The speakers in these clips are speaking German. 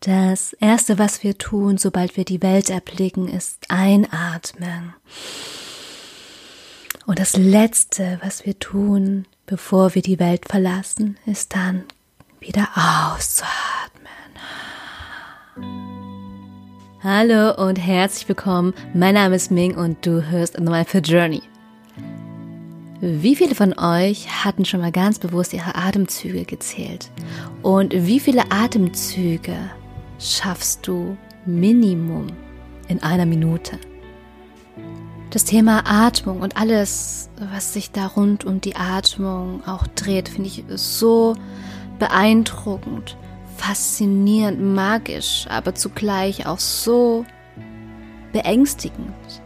Das Erste, was wir tun, sobald wir die Welt erblicken, ist einatmen. Und das Letzte, was wir tun, bevor wir die Welt verlassen, ist dann wieder auszuatmen. Hallo und herzlich willkommen. Mein Name ist Ming und du hörst The Mindful Journey. Wie viele von euch hatten schon mal ganz bewusst ihre Atemzüge gezählt? Und wie viele Atemzüge schaffst du Minimum in einer Minute? Das Thema Atmung und alles, was sich da rund um die Atmung auch dreht, finde ich so beeindruckend, faszinierend, magisch, aber zugleich auch so beängstigend,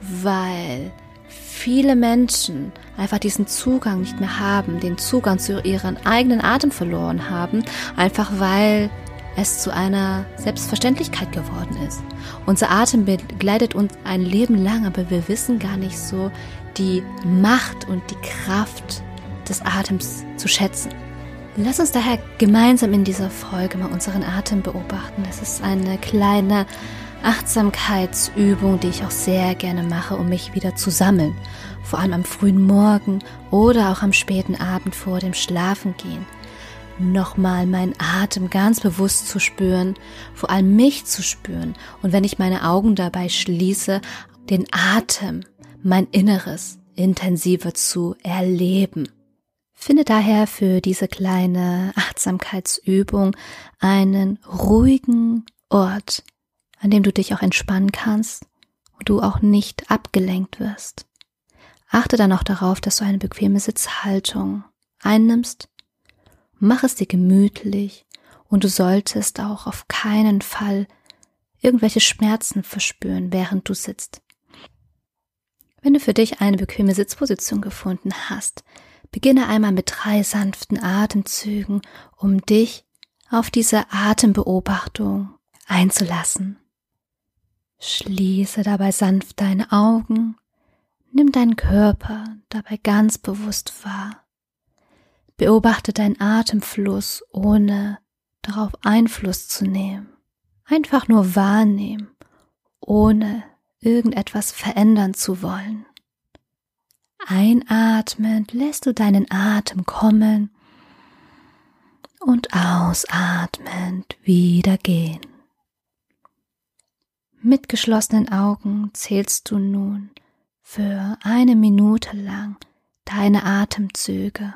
weil viele Menschen einfach diesen Zugang nicht mehr haben, den Zugang zu ihren eigenen Atem verloren haben, einfach weil es zu einer Selbstverständlichkeit geworden ist. Unser Atem begleitet uns ein Leben lang, aber wir wissen gar nicht so die Macht und die Kraft des Atems zu schätzen. Lass uns daher gemeinsam in dieser Folge mal unseren Atem beobachten. Das ist eine kleine Achtsamkeitsübung, die ich auch sehr gerne mache, um mich wieder zu sammeln. Vor allem am frühen Morgen oder auch am späten Abend vor dem Schlafengehen. Nochmal meinen Atem ganz bewusst zu spüren, vor allem mich zu spüren und wenn ich meine Augen dabei schließe, den Atem, mein Inneres intensiver zu erleben. Finde daher für diese kleine Achtsamkeitsübung einen ruhigen Ort, an dem du dich auch entspannen kannst und du auch nicht abgelenkt wirst. Achte dann auch darauf, dass du eine bequeme Sitzhaltung einnimmst. Mach es dir gemütlich und du solltest auch auf keinen Fall irgendwelche Schmerzen verspüren, während du sitzt. Wenn du für dich eine bequeme Sitzposition gefunden hast, beginne einmal mit drei sanften Atemzügen, um dich auf diese Atembeobachtung einzulassen. Schließe dabei sanft deine Augen, nimm deinen Körper dabei ganz bewusst wahr. Beobachte deinen Atemfluss, ohne darauf Einfluss zu nehmen. Einfach nur wahrnehmen, ohne irgendetwas verändern zu wollen. Einatmend lässt du deinen Atem kommen und ausatmend wieder gehen. Mit geschlossenen Augen zählst du nun für eine Minute lang deine Atemzüge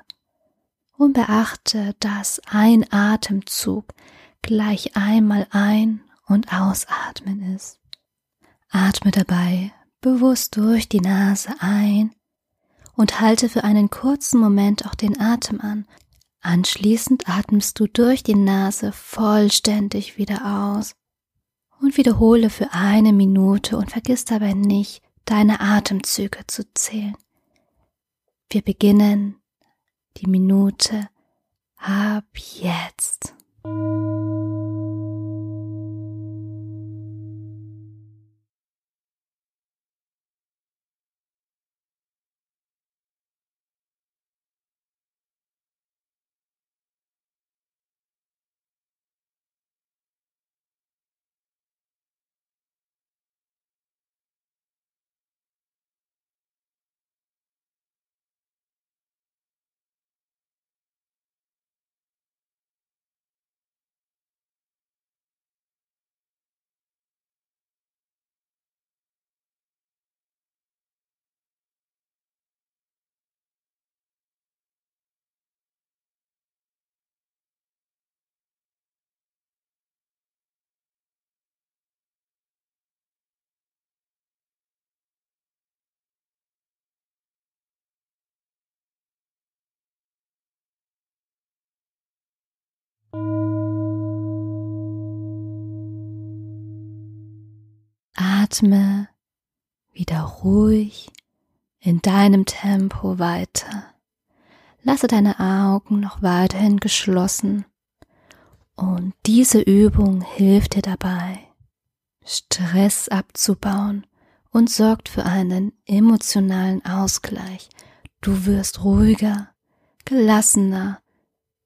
und beachte, dass ein Atemzug gleich einmal ein- und ausatmen ist. Atme dabei bewusst durch die Nase ein und halte für einen kurzen Moment auch den Atem an. Anschließend atmest du durch die Nase vollständig wieder aus und wiederhole für eine Minute und vergiss dabei nicht, deine Atemzüge zu zählen. Wir beginnen die Minute ab jetzt. Atme wieder ruhig in deinem Tempo weiter. Lasse deine Augen noch weiterhin geschlossen und diese Übung hilft dir dabei, Stress abzubauen und sorgt für einen emotionalen Ausgleich. Du wirst ruhiger, gelassener,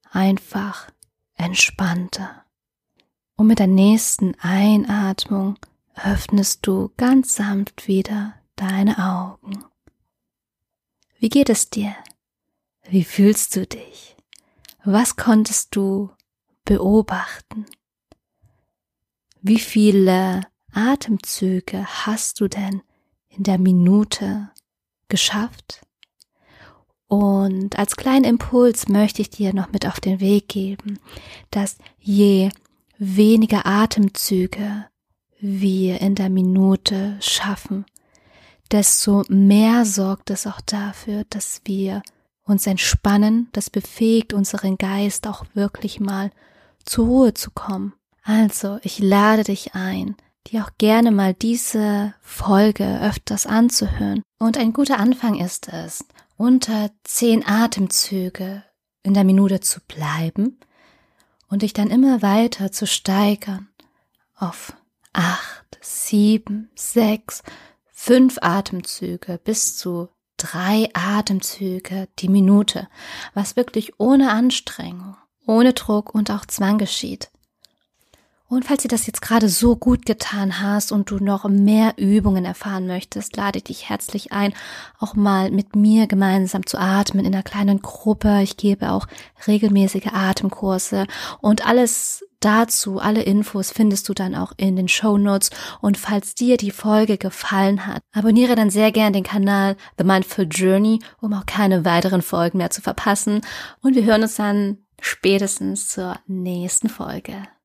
einfach entspannter. Und mit der nächsten Einatmung öffnest du ganz sanft wieder deine Augen. Wie geht es dir? Wie fühlst du dich? Was konntest du beobachten? Wie viele Atemzüge hast du denn in der Minute geschafft? Und als kleinen Impuls möchte ich dir noch mit auf den Weg geben, dass je weniger Atemzüge wir in der Minute schaffen, desto mehr sorgt es auch dafür, dass wir uns entspannen. Das befähigt unseren Geist auch wirklich mal zur Ruhe zu kommen. Also, ich lade dich ein, dir auch gerne mal diese Folge öfters anzuhören. Und ein guter Anfang ist es, unter zehn Atemzüge in der Minute zu bleiben und dich dann immer weiter zu steigern auf acht, sieben, sechs, fünf Atemzüge bis zu drei Atemzüge die Minute, was wirklich ohne Anstrengung, ohne Druck und auch Zwang geschieht. Und falls dir das jetzt gerade so gut getan hast und du noch mehr Übungen erfahren möchtest, lade ich dich herzlich ein, auch mal mit mir gemeinsam zu atmen in einer kleinen Gruppe. Ich gebe auch regelmäßige Atemkurse und alles dazu, alle Infos findest du dann auch in den Show Notes. Und falls dir die Folge gefallen hat, abonniere dann sehr gern den Kanal The Mindful Journey, um auch keine weiteren Folgen mehr zu verpassen. Und wir hören uns dann spätestens zur nächsten Folge.